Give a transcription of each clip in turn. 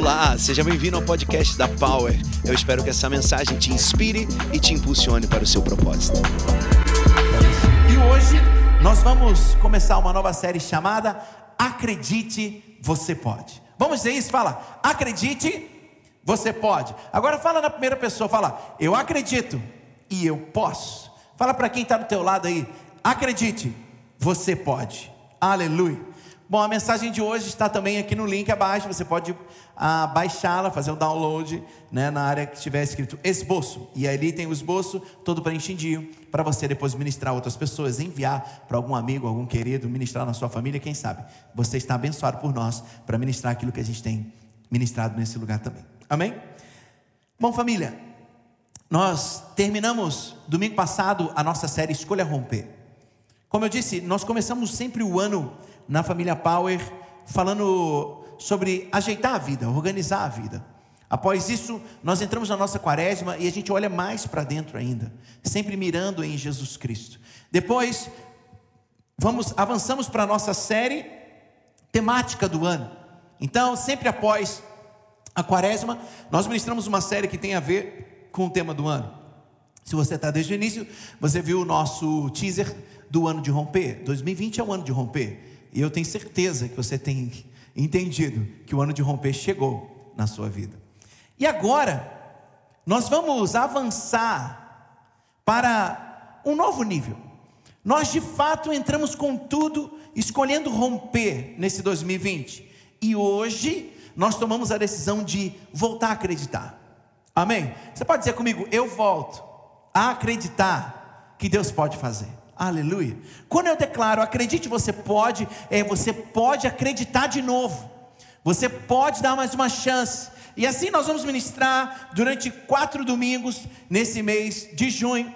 Olá, seja bem-vindo ao podcast da Power. Eu espero que essa mensagem te inspire e te impulsione para o seu propósito. E hoje nós vamos começar uma nova série chamada Acredite, você pode. Vamos dizer isso? Fala, acredite, você pode. Agora fala na primeira pessoa, fala, eu acredito e eu posso. Fala para quem está do teu lado aí, acredite, você pode. Aleluia. Bom, a mensagem de hoje está também aqui no link abaixo. Você pode ah, baixá-la, fazer o download né, na área que estiver escrito esboço. E ali tem o esboço todo preenchidinho para você depois ministrar a outras pessoas, enviar para algum amigo, algum querido, ministrar na sua família, quem sabe. Você está abençoado por nós para ministrar aquilo que a gente tem ministrado nesse lugar também. Amém? Bom, família, nós terminamos domingo passado a nossa série Escolha Romper. Como eu disse, nós começamos sempre o ano na família Power, falando sobre ajeitar a vida, organizar a vida. Após isso, nós entramos na nossa quaresma e a gente olha mais para dentro ainda, sempre mirando em Jesus Cristo. Depois, vamos avançamos para a nossa série temática do ano. Então, sempre após a quaresma, nós ministramos uma série que tem a ver com o tema do ano. Se você está desde o início, você viu o nosso teaser do ano de romper. 2020 é o ano de romper. E eu tenho certeza que você tem entendido que o ano de romper chegou na sua vida. E agora, nós vamos avançar para um novo nível. Nós de fato entramos com tudo, escolhendo romper nesse 2020. E hoje nós tomamos a decisão de voltar a acreditar. Amém? Você pode dizer comigo, eu volto a acreditar que Deus pode fazer. Aleluia. Quando eu declaro, acredite, você pode, é, você pode acreditar de novo. Você pode dar mais uma chance. E assim nós vamos ministrar durante quatro domingos nesse mês de junho,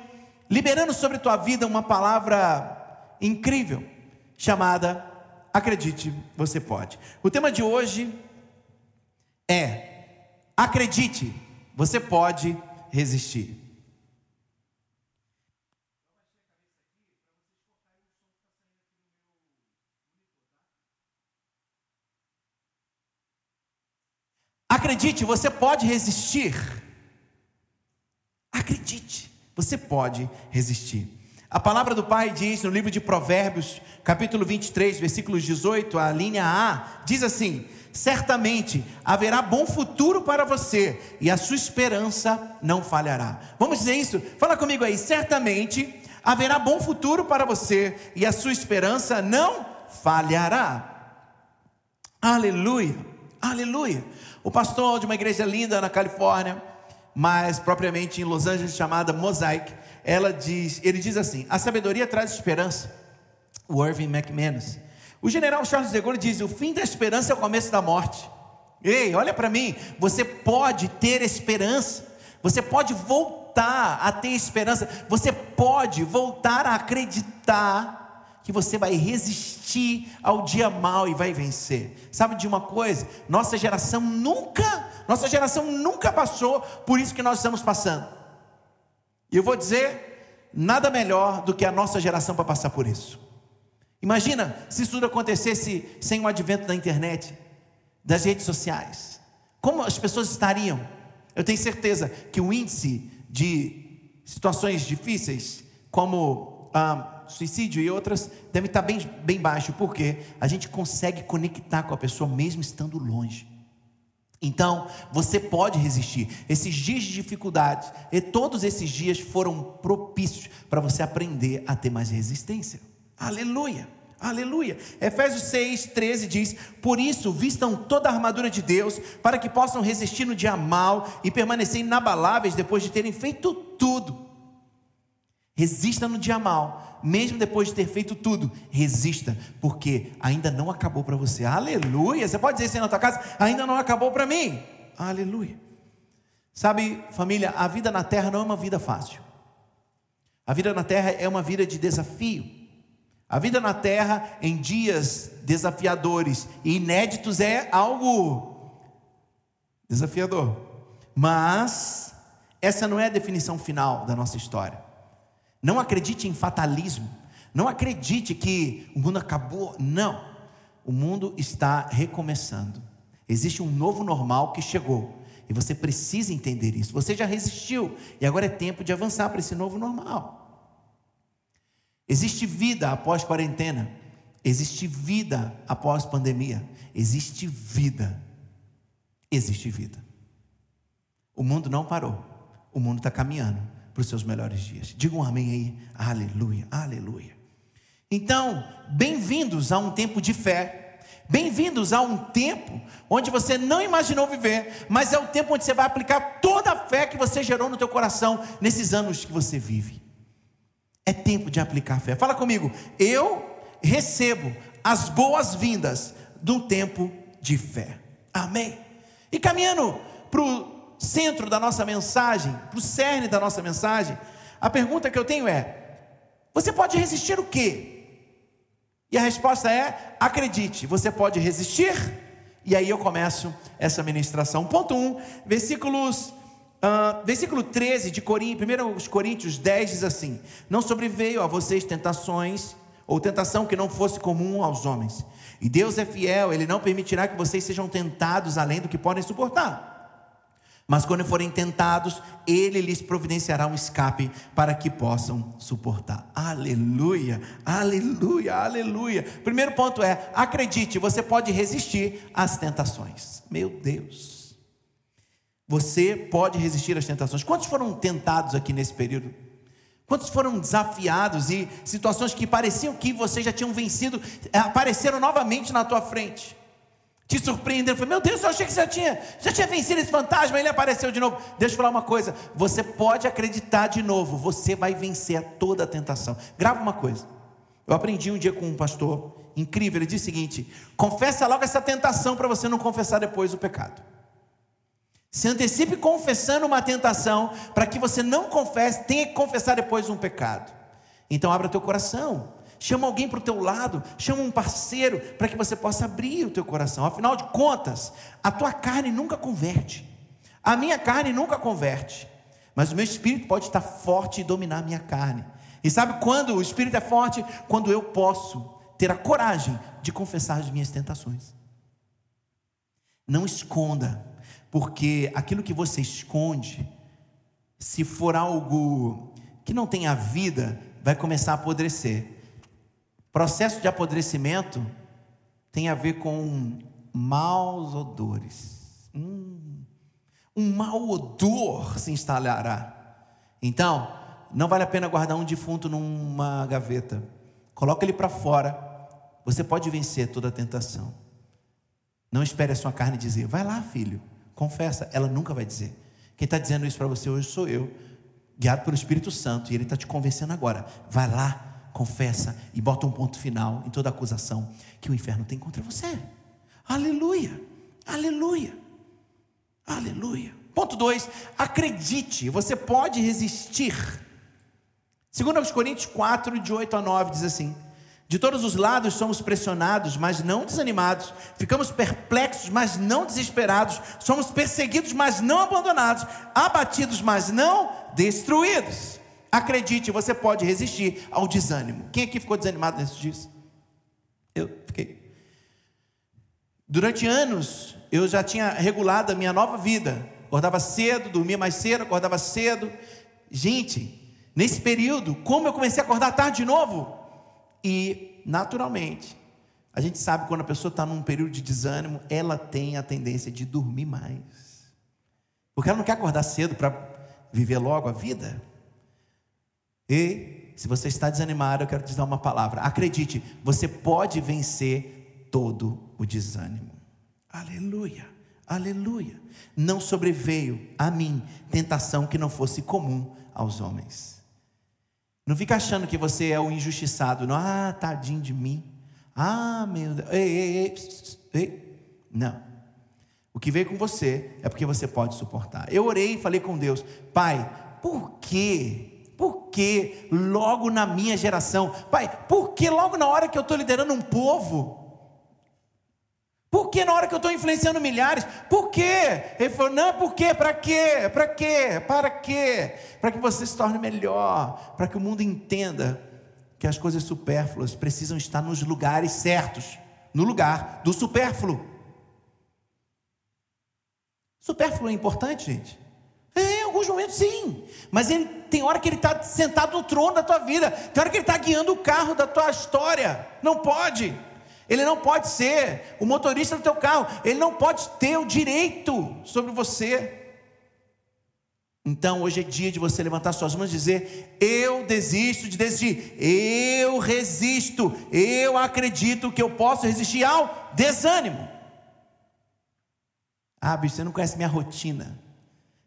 liberando sobre tua vida uma palavra incrível chamada Acredite, você pode. O tema de hoje é Acredite, você pode resistir. Acredite, você pode resistir. Acredite, você pode resistir. A palavra do Pai diz no livro de Provérbios, capítulo 23, versículos 18, a linha A, diz assim: Certamente haverá bom futuro para você, e a sua esperança não falhará. Vamos dizer isso? Fala comigo aí. Certamente haverá bom futuro para você, e a sua esperança não falhará. Aleluia, aleluia. O pastor de uma igreja linda na Califórnia, mas propriamente em Los Angeles, chamada Mosaic, ela diz, ele diz assim: a sabedoria traz esperança. O Irving McManus. O general Charles de Gaulle diz: o fim da esperança é o começo da morte. Ei, olha para mim, você pode ter esperança, você pode voltar a ter esperança, você pode voltar a acreditar que você vai resistir ao dia mal e vai vencer. Sabe de uma coisa? Nossa geração nunca, nossa geração nunca passou por isso que nós estamos passando. E eu vou dizer, nada melhor do que a nossa geração para passar por isso. Imagina se isso tudo acontecesse sem o advento da internet, das redes sociais. Como as pessoas estariam? Eu tenho certeza que o índice de situações difíceis, como ah, suicídio e outras, deve estar bem, bem baixo, porque a gente consegue conectar com a pessoa mesmo estando longe. Então, você pode resistir. Esses dias de dificuldades, e todos esses dias foram propícios para você aprender a ter mais resistência. Aleluia. Aleluia. Efésios 6, 13 diz: Por isso, vistam toda a armadura de Deus, para que possam resistir no dia mal e permanecer inabaláveis depois de terem feito tudo. Resista no dia mal, mesmo depois de ter feito tudo, resista, porque ainda não acabou para você. Aleluia! Você pode dizer isso aí na tua casa? Ainda não acabou para mim. Aleluia. Sabe, família, a vida na terra não é uma vida fácil. A vida na terra é uma vida de desafio. A vida na terra, em dias desafiadores e inéditos, é algo desafiador. Mas, essa não é a definição final da nossa história. Não acredite em fatalismo. Não acredite que o mundo acabou. Não. O mundo está recomeçando. Existe um novo normal que chegou. E você precisa entender isso. Você já resistiu. E agora é tempo de avançar para esse novo normal. Existe vida após quarentena. Existe vida após pandemia. Existe vida. Existe vida. O mundo não parou. O mundo está caminhando para os seus melhores dias. Diga um amém aí. Aleluia, aleluia. Então, bem-vindos a um tempo de fé Bem-vindos a um tempo onde você não imaginou viver, mas é o tempo onde você vai aplicar toda a fé que você gerou no teu coração nesses anos que você vive. É tempo de aplicar fé. Fala comigo. Eu recebo as boas-vindas de um tempo de fé. Amém. E caminhando para o centro da nossa mensagem, para o cerne da nossa mensagem, a pergunta que eu tenho é: você pode resistir o quê? E a resposta é: acredite, você pode resistir. E aí eu começo essa ministração. Ponto 1, um, versículos. Uh, versículo 13 de Coríntios, 1 Coríntios 10 diz assim: Não sobreveio a vocês tentações, ou tentação que não fosse comum aos homens. E Deus é fiel, Ele não permitirá que vocês sejam tentados além do que podem suportar. Mas quando forem tentados, Ele lhes providenciará um escape para que possam suportar. Aleluia, aleluia, aleluia. Primeiro ponto é: acredite, você pode resistir às tentações. Meu Deus, você pode resistir às tentações. Quantos foram tentados aqui nesse período? Quantos foram desafiados e situações que pareciam que vocês já tinham vencido apareceram novamente na tua frente? Te surpreendendo. Falei, meu Deus, eu achei que você já tinha, já tinha vencido esse fantasma, ele apareceu de novo. Deixa eu falar uma coisa: você pode acreditar de novo, você vai vencer toda a tentação. Grava uma coisa. Eu aprendi um dia com um pastor incrível, ele disse o seguinte: confessa logo essa tentação para você não confessar depois o pecado. Se antecipe confessando uma tentação para que você não confesse, tenha que confessar depois um pecado. Então abra teu coração chama alguém para o teu lado, chama um parceiro para que você possa abrir o teu coração. Afinal de contas, a tua carne nunca converte, a minha carne nunca converte, mas o meu espírito pode estar forte e dominar a minha carne. E sabe quando o espírito é forte? Quando eu posso ter a coragem de confessar as minhas tentações. Não esconda, porque aquilo que você esconde, se for algo que não tenha vida, vai começar a apodrecer. Processo de apodrecimento tem a ver com maus odores. Hum, um mau odor se instalará. Então, não vale a pena guardar um defunto numa gaveta. Coloca ele para fora. Você pode vencer toda a tentação. Não espere a sua carne dizer, vai lá, filho, confessa. Ela nunca vai dizer. Quem está dizendo isso para você hoje sou eu, guiado pelo Espírito Santo, e ele está te convencendo agora. Vai lá, confessa e bota um ponto final em toda acusação que o inferno tem contra você. Aleluia, aleluia, aleluia. Ponto 2: acredite, você pode resistir. Segundo aos Coríntios 4, de 8 a 9, diz assim: De todos os lados somos pressionados, mas não desanimados, ficamos perplexos, mas não desesperados, somos perseguidos, mas não abandonados, abatidos, mas não destruídos. Acredite, você pode resistir ao desânimo. Quem aqui ficou desanimado nesses dias? Eu fiquei. Durante anos, eu já tinha regulado a minha nova vida. Acordava cedo, dormia mais cedo, acordava cedo. Gente, nesse período, como eu comecei a acordar tarde de novo? E, naturalmente, a gente sabe quando a pessoa está num período de desânimo, ela tem a tendência de dormir mais. Porque ela não quer acordar cedo para viver logo a vida. E se você está desanimado, eu quero te dar uma palavra. Acredite, você pode vencer todo o desânimo. Aleluia, aleluia. Não sobreveio a mim tentação que não fosse comum aos homens. Não fica achando que você é o injustiçado. Não, ah, tadinho de mim. Ah, meu Deus. Ei, ei, ei, ei. Não. O que veio com você é porque você pode suportar. Eu orei e falei com Deus, Pai, por que por que logo na minha geração? Pai, por que logo na hora que eu estou liderando um povo? Por que na hora que eu estou influenciando milhares? Por quê? Ele falou: não, por quê? Para quê? Para quê? Para quê? Para que você se torne melhor, para que o mundo entenda que as coisas supérfluas precisam estar nos lugares certos no lugar do supérfluo. Supérfluo é importante, gente? É, em alguns momentos sim. Mas ele tem hora que ele está sentado no trono da tua vida. Tem hora que ele está guiando o carro da tua história. Não pode. Ele não pode ser o motorista do teu carro. Ele não pode ter o direito sobre você. Então hoje é dia de você levantar suas mãos e dizer: Eu desisto de desistir, eu resisto, eu acredito que eu posso resistir ao desânimo. Ah, bicho, você não conhece minha rotina,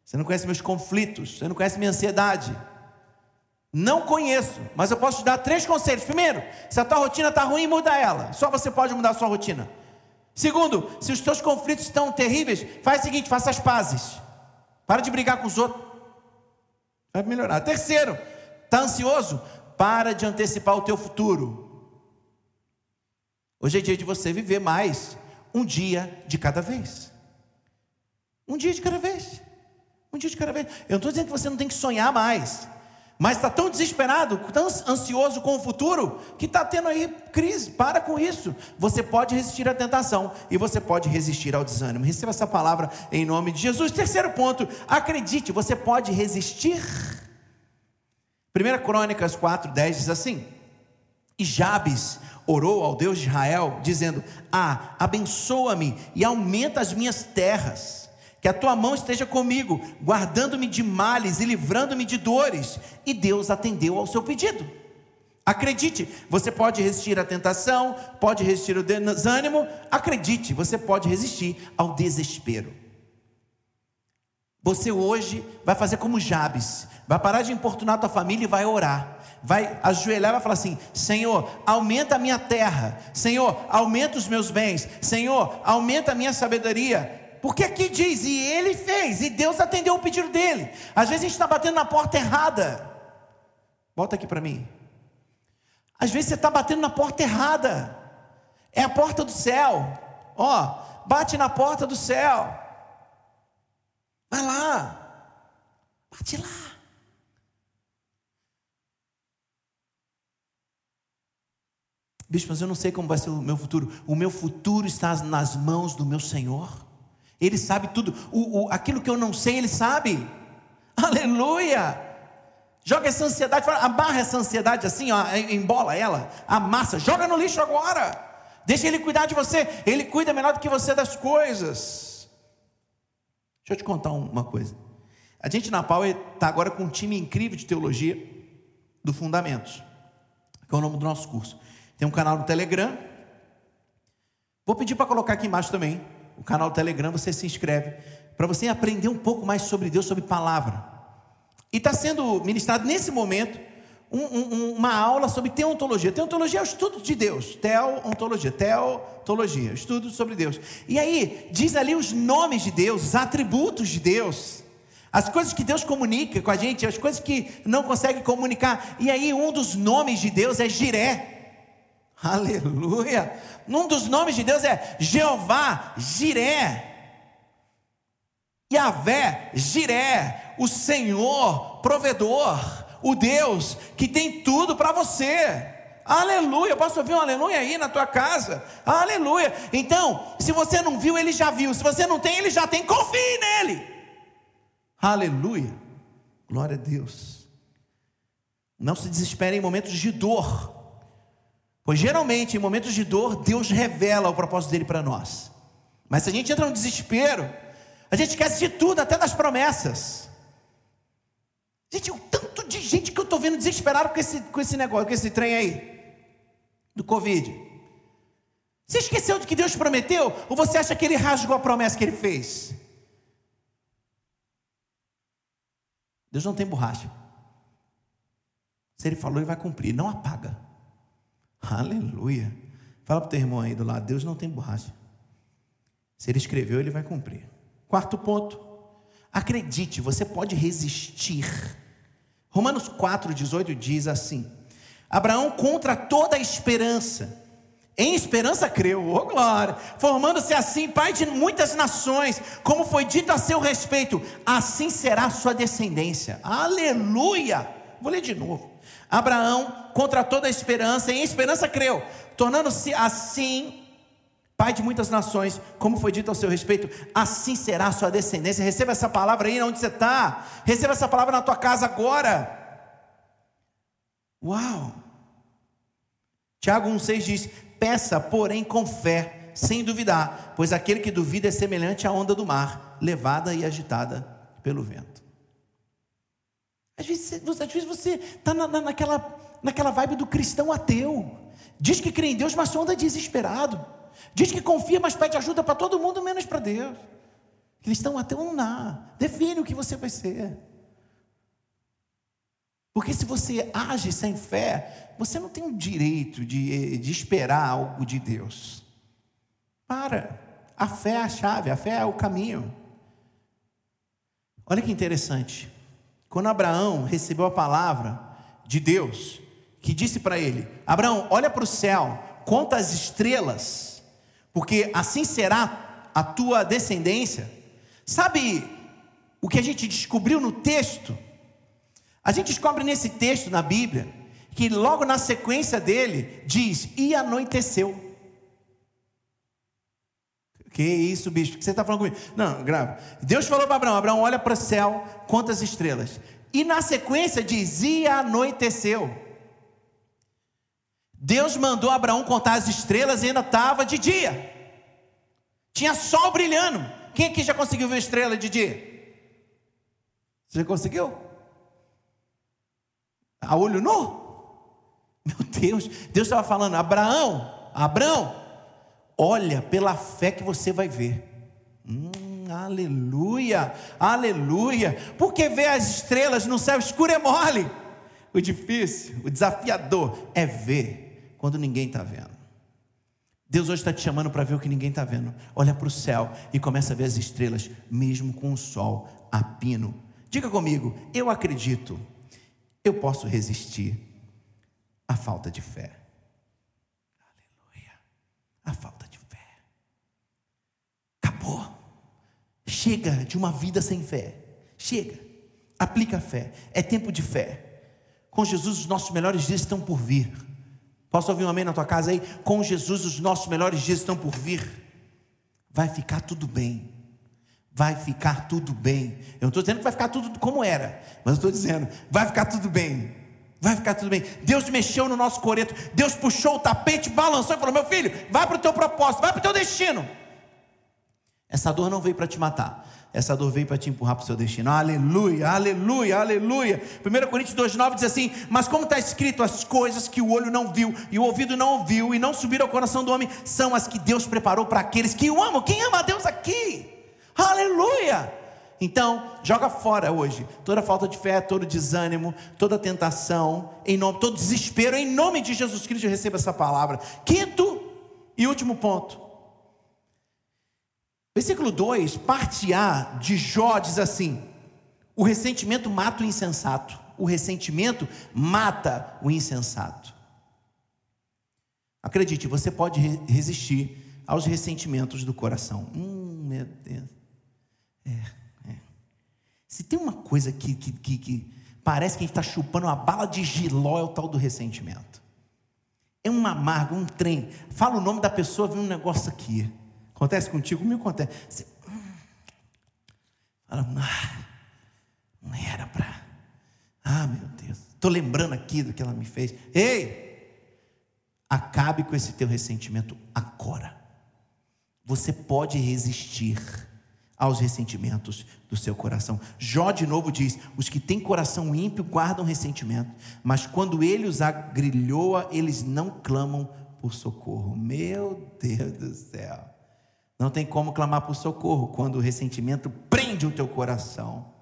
você não conhece meus conflitos, você não conhece minha ansiedade. Não conheço, mas eu posso te dar três conselhos. Primeiro, se a tua rotina está ruim, muda ela. Só você pode mudar a sua rotina. Segundo, se os teus conflitos estão terríveis, faz o seguinte: faça as pazes. Para de brigar com os outros. Vai melhorar. Terceiro, está ansioso? Para de antecipar o teu futuro. Hoje é dia de você viver mais um dia de cada vez. Um dia de cada vez. Um dia de cada vez. Eu não estou dizendo que você não tem que sonhar mais. Mas está tão desesperado, tão ansioso com o futuro, que está tendo aí crise. Para com isso. Você pode resistir à tentação e você pode resistir ao desânimo. Receba essa palavra em nome de Jesus. Terceiro ponto, acredite, você pode resistir. 1 Crônicas 4, 10 diz assim: E Jabes orou ao Deus de Israel, dizendo: Ah, abençoa-me e aumenta as minhas terras que a tua mão esteja comigo, guardando-me de males e livrando-me de dores. E Deus atendeu ao seu pedido. Acredite, você pode resistir à tentação, pode resistir ao desânimo, acredite, você pode resistir ao desespero. Você hoje vai fazer como Jabes, vai parar de importunar tua família e vai orar. Vai ajoelhar e vai falar assim: Senhor, aumenta a minha terra, Senhor, aumenta os meus bens, Senhor, aumenta a minha sabedoria, porque aqui diz, e ele fez, e Deus atendeu o pedido dele. Às vezes a gente está batendo na porta errada. Volta aqui para mim. Às vezes você está batendo na porta errada. É a porta do céu. Ó, bate na porta do céu. Vai lá. Bate lá. Bicho, mas eu não sei como vai ser o meu futuro. O meu futuro está nas mãos do meu Senhor. Ele sabe tudo. O, o, aquilo que eu não sei, Ele sabe. Aleluia! Joga essa ansiedade, amarra essa ansiedade assim, ó, embola ela, amassa, joga no lixo agora. Deixa Ele cuidar de você. Ele cuida melhor do que você das coisas. Deixa eu te contar uma coisa. A gente na Power está agora com um time incrível de teologia do Fundamentos, que é o nome do nosso curso. Tem um canal no Telegram. Vou pedir para colocar aqui embaixo também o canal Telegram, você se inscreve, para você aprender um pouco mais sobre Deus, sobre palavra. E está sendo ministrado nesse momento um, um, uma aula sobre teontologia. Teontologia é o estudo de Deus. Teontologia, teontologia, estudo sobre Deus. E aí, diz ali os nomes de Deus, os atributos de Deus. As coisas que Deus comunica com a gente, as coisas que não consegue comunicar. E aí, um dos nomes de Deus é Jiré. Aleluia! Um dos nomes de Deus é Jeová Jiré. Yahvé Jiré, o Senhor provedor, o Deus que tem tudo para você. Aleluia, posso ouvir um aleluia aí na tua casa? Aleluia. Então, se você não viu, ele já viu. Se você não tem, ele já tem. Confie nele. Aleluia. Glória a Deus. Não se desespere em momentos de dor. Pois geralmente, em momentos de dor, Deus revela o propósito dele para nós. Mas se a gente entra no desespero, a gente esquece de tudo, até das promessas. Gente, o tanto de gente que eu estou vendo desesperado com esse, com esse negócio, com esse trem aí, do Covid. Você esqueceu de que Deus prometeu? Ou você acha que ele rasgou a promessa que ele fez? Deus não tem borracha. Se ele falou, ele vai cumprir, não apaga. Aleluia. Fala para o teu irmão aí do lado: Deus não tem borracha. Se ele escreveu, ele vai cumprir. Quarto ponto. Acredite, você pode resistir. Romanos 4,18 diz assim: Abraão, contra toda a esperança, em esperança creu, oh glória, formando-se assim pai de muitas nações, como foi dito a seu respeito, assim será sua descendência. Aleluia! Vou ler de novo. Abraão, contra toda a esperança, em esperança creu, tornando-se assim Pai de muitas nações, como foi dito ao seu respeito, assim será a sua descendência. Receba essa palavra aí onde você está. Receba essa palavra na tua casa agora. Uau! Tiago 1,6 diz: Peça, porém, com fé, sem duvidar, pois aquele que duvida é semelhante à onda do mar, levada e agitada pelo vento. Às vezes, às vezes você está na, na, naquela, naquela vibe do cristão ateu. Diz que crê em Deus, mas anda desesperado. Diz que confia, mas pede ajuda para todo mundo, menos para Deus. Cristão ateu não dá. Define o que você vai ser. Porque se você age sem fé, você não tem o direito de, de esperar algo de Deus. Para. A fé é a chave, a fé é o caminho. Olha que interessante. Quando Abraão recebeu a palavra de Deus, que disse para ele: Abraão, olha para o céu, conta as estrelas, porque assim será a tua descendência. Sabe o que a gente descobriu no texto? A gente descobre nesse texto na Bíblia que logo na sequência dele diz: E anoiteceu. Que isso, bicho? O que você está falando comigo? Não, grava. Deus falou para Abraão: Abraão, olha para o céu, quantas estrelas. E na sequência diz: E anoiteceu. Deus mandou Abraão contar as estrelas e ainda estava de dia. Tinha sol brilhando. Quem aqui já conseguiu ver estrela de dia? Você já conseguiu? a olho nu. Meu Deus, Deus estava falando, Abraão, Abraão, olha pela fé que você vai ver. Hum, aleluia, aleluia. Porque ver as estrelas no céu escuro é mole. O difícil, o desafiador é ver quando ninguém está vendo. Deus hoje está te chamando para ver o que ninguém está vendo. Olha para o céu e começa a ver as estrelas, mesmo com o sol a pino. Diga comigo, eu acredito eu posso resistir à falta de fé. A falta de fé. Acabou. Chega de uma vida sem fé. Chega. Aplica a fé. É tempo de fé. Com Jesus, os nossos melhores dias estão por vir. Posso ouvir um amém na tua casa aí? Com Jesus, os nossos melhores dias estão por vir. Vai ficar tudo bem vai ficar tudo bem. Eu não estou dizendo que vai ficar tudo como era, mas eu estou dizendo, vai ficar tudo bem. Vai ficar tudo bem. Deus mexeu no nosso coreto, Deus puxou o tapete, balançou e falou: Meu filho, vai para o teu propósito, vai para o teu destino. Essa dor não veio para te matar, essa dor veio para te empurrar para o seu destino. Aleluia, aleluia, aleluia. 1 Coríntios 2,9 diz assim: Mas como está escrito, as coisas que o olho não viu, e o ouvido não ouviu, e não subiram ao coração do homem, são as que Deus preparou para aqueles que o amam. Quem ama a Deus aqui? Aleluia! Então, joga fora hoje toda falta de fé, todo desânimo, toda tentação, em nome, todo desespero, em nome de Jesus Cristo, receba essa palavra. Quinto e último ponto. Versículo 2, parte A de Jó diz assim: O ressentimento mata o insensato. O ressentimento mata o insensato. Acredite, você pode resistir aos ressentimentos do coração. Hum, meu Deus. É. Se tem uma coisa que, que, que, que parece que a gente está chupando uma bala de giló, é o tal do ressentimento. É um amargo, um trem. Fala o nome da pessoa, vem um negócio aqui. Acontece contigo? Me acontece. Você, fala, ah, não era para. Ah, meu Deus. Estou lembrando aqui do que ela me fez. Ei! Acabe com esse teu ressentimento agora. Você pode resistir aos ressentimentos do seu coração. Jó de novo diz: os que têm coração ímpio guardam ressentimento, mas quando ele os agrilhoa, eles não clamam por socorro. Meu Deus do céu. Não tem como clamar por socorro quando o ressentimento prende o teu coração.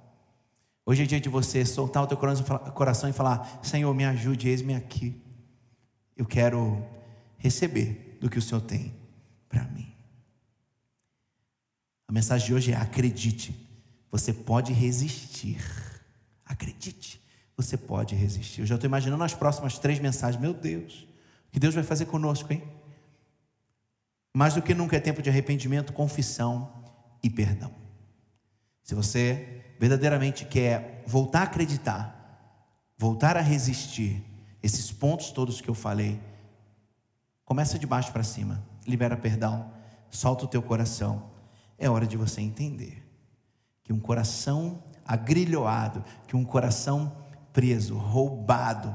Hoje é dia de você soltar o teu coração e falar: Senhor, me ajude, eis-me aqui. Eu quero receber do que o Senhor tem para mim. A mensagem de hoje é: acredite, você pode resistir. Acredite, você pode resistir. Eu já estou imaginando as próximas três mensagens. Meu Deus, o que Deus vai fazer conosco, hein? Mais do que nunca é tempo de arrependimento, confissão e perdão. Se você verdadeiramente quer voltar a acreditar, voltar a resistir, esses pontos todos que eu falei, começa de baixo para cima, libera perdão solta o teu coração. É hora de você entender que um coração agrilhoado, que um coração preso, roubado,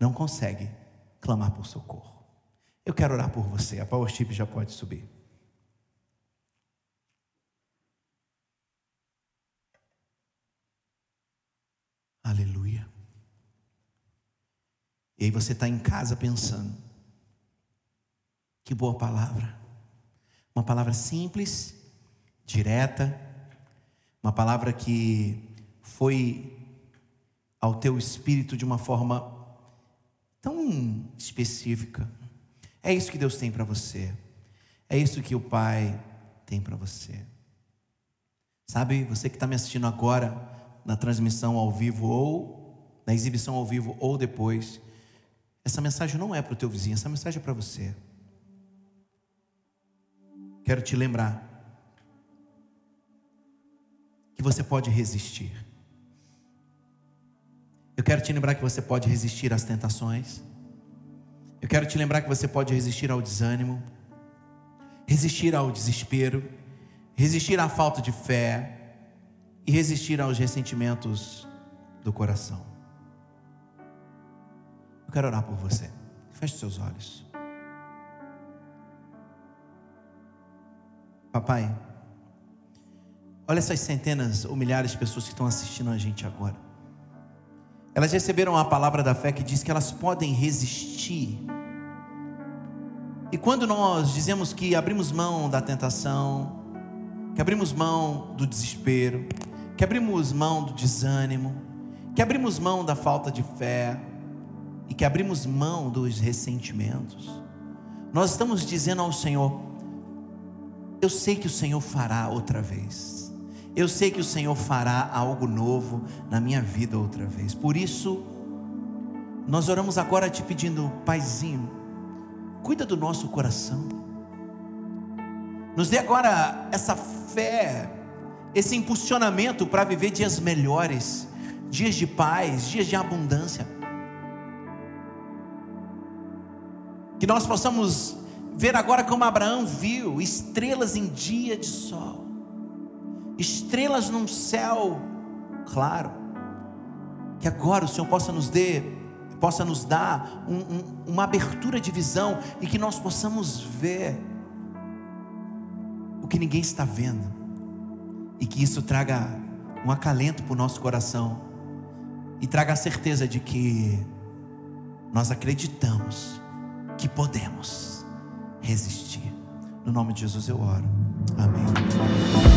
não consegue clamar por socorro. Eu quero orar por você. A Power Chip já pode subir. Aleluia. E aí você está em casa pensando: que boa palavra. Uma palavra simples, direta, uma palavra que foi ao teu espírito de uma forma tão específica. É isso que Deus tem para você. É isso que o Pai tem para você. Sabe, você que está me assistindo agora, na transmissão ao vivo ou na exibição ao vivo ou depois, essa mensagem não é para o teu vizinho, essa mensagem é para você. Quero te lembrar você pode resistir. Eu quero te lembrar que você pode resistir às tentações. Eu quero te lembrar que você pode resistir ao desânimo, resistir ao desespero, resistir à falta de fé e resistir aos ressentimentos do coração. Eu quero orar por você. Feche seus olhos. Papai, olha essas centenas ou milhares de pessoas que estão assistindo a gente agora. Elas receberam a palavra da fé que diz que elas podem resistir. E quando nós dizemos que abrimos mão da tentação, que abrimos mão do desespero, que abrimos mão do desânimo, que abrimos mão da falta de fé e que abrimos mão dos ressentimentos, nós estamos dizendo ao Senhor: Eu sei que o Senhor fará outra vez. Eu sei que o Senhor fará algo novo na minha vida outra vez. Por isso, nós oramos agora te pedindo, Paizinho, cuida do nosso coração. Nos dê agora essa fé, esse impulsionamento para viver dias melhores, dias de paz, dias de abundância. Que nós possamos ver agora como Abraão viu estrelas em dia de sol estrelas num céu claro. Que agora o Senhor possa nos dar, possa nos dar um, um, uma abertura de visão e que nós possamos ver o que ninguém está vendo e que isso traga um acalento para o nosso coração e traga a certeza de que nós acreditamos que podemos resistir. No nome de Jesus eu oro. Amém.